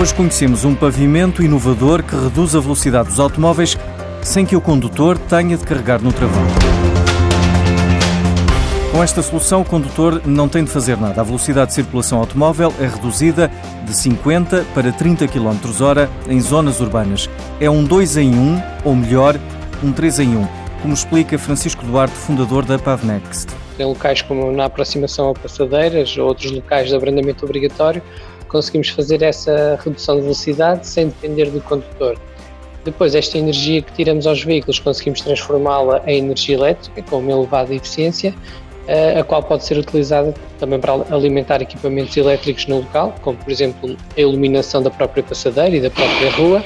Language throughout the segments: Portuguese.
Hoje conhecemos um pavimento inovador que reduz a velocidade dos automóveis sem que o condutor tenha de carregar no travão. Com esta solução, o condutor não tem de fazer nada. A velocidade de circulação automóvel é reduzida de 50 para 30 km hora em zonas urbanas. É um 2 em 1, ou melhor, um 3 em 1, como explica Francisco Duarte, fundador da Pavnext. Em locais como na aproximação a passadeiras ou outros locais de abrandamento obrigatório, conseguimos fazer essa redução de velocidade sem depender do condutor. Depois, esta energia que tiramos aos veículos, conseguimos transformá-la em energia elétrica com uma elevada eficiência, eh, a qual pode ser utilizada também para alimentar equipamentos elétricos no local, como por exemplo a iluminação da própria passadeira e da própria rua,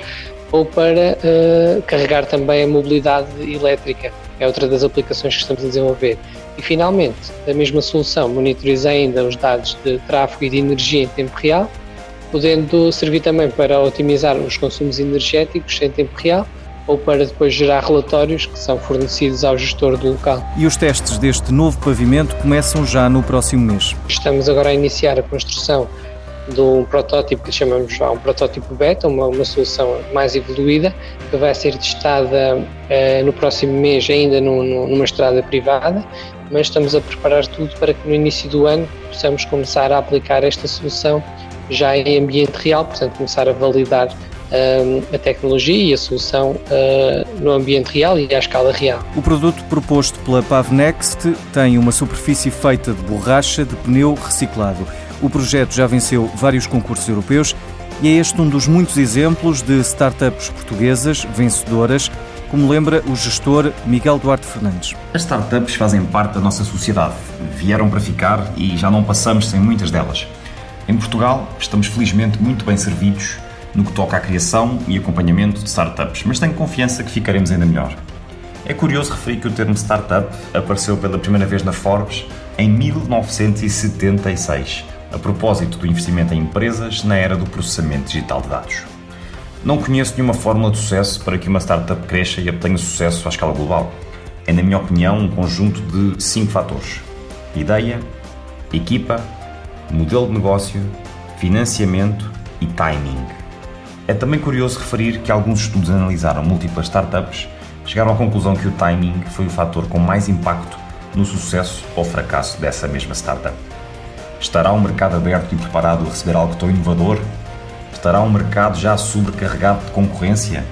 ou para uh, carregar também a mobilidade elétrica. É outra das aplicações que estamos a desenvolver. E finalmente, a mesma solução monitoriza ainda os dados de tráfego e de energia em tempo real, podendo servir também para otimizar os consumos energéticos em tempo real ou para depois gerar relatórios que são fornecidos ao gestor do local. E os testes deste novo pavimento começam já no próximo mês. Estamos agora a iniciar a construção de um protótipo que chamamos já um protótipo beta, uma, uma solução mais evoluída, que vai ser testada uh, no próximo mês ainda numa estrada privada, mas estamos a preparar tudo para que no início do ano possamos começar a aplicar esta solução já em ambiente real, portanto começar a validar uh, a tecnologia e a solução uh, no ambiente real e à escala real. O produto proposto pela Pavnext tem uma superfície feita de borracha de pneu reciclado. O projeto já venceu vários concursos europeus e é este um dos muitos exemplos de startups portuguesas vencedoras, como lembra o gestor Miguel Duarte Fernandes. As startups fazem parte da nossa sociedade, vieram para ficar e já não passamos sem muitas delas. Em Portugal, estamos felizmente muito bem servidos no que toca à criação e acompanhamento de startups, mas tenho confiança que ficaremos ainda melhor. É curioso referir que o termo startup apareceu pela primeira vez na Forbes em 1976 a propósito do investimento em empresas na era do processamento digital de dados. Não conheço nenhuma fórmula de sucesso para que uma startup cresça e obtenha sucesso à escala global. É, na minha opinião, um conjunto de cinco fatores: ideia, equipa, modelo de negócio, financiamento e timing. É também curioso referir que alguns estudos analisaram múltiplas startups chegaram à conclusão que o timing foi o fator com mais impacto no sucesso ou fracasso dessa mesma startup. Estará um mercado aberto e preparado a receber algo tão inovador? Estará um mercado já sobrecarregado de concorrência?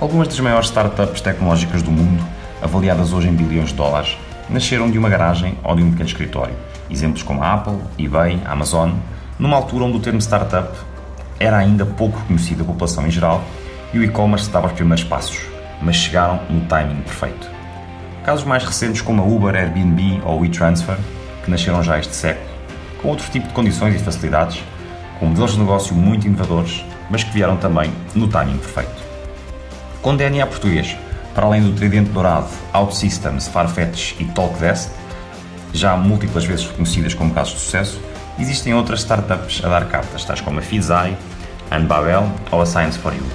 Algumas das maiores startups tecnológicas do mundo, avaliadas hoje em bilhões de dólares, nasceram de uma garagem ou de um pequeno escritório. Exemplos como a Apple, eBay, Amazon, numa altura onde o termo startup era ainda pouco conhecido da população em geral e o e-commerce dava os primeiros passos, mas chegaram no timing perfeito. Casos mais recentes como a Uber, Airbnb ou o WeTransfer, que nasceram já este século, outro tipo de condições e facilidades, com modelos de negócio muito inovadores, mas que vieram também no timing perfeito. Com DNA português, para além do tridente dourado, OutSystems, Farfetch e Talkdesk, já múltiplas vezes reconhecidas como casos de sucesso, existem outras startups a dar cartas, tais como a Fizai, Anbabel ou a Science for You.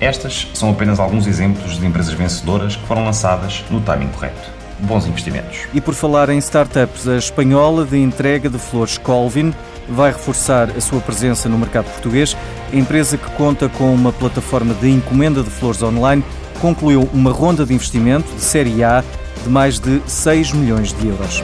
Estas são apenas alguns exemplos de empresas vencedoras que foram lançadas no timing correto bons investimentos. E por falar em startups, a espanhola de entrega de flores Colvin vai reforçar a sua presença no mercado português. A empresa que conta com uma plataforma de encomenda de flores online concluiu uma ronda de investimento de série A de mais de 6 milhões de euros.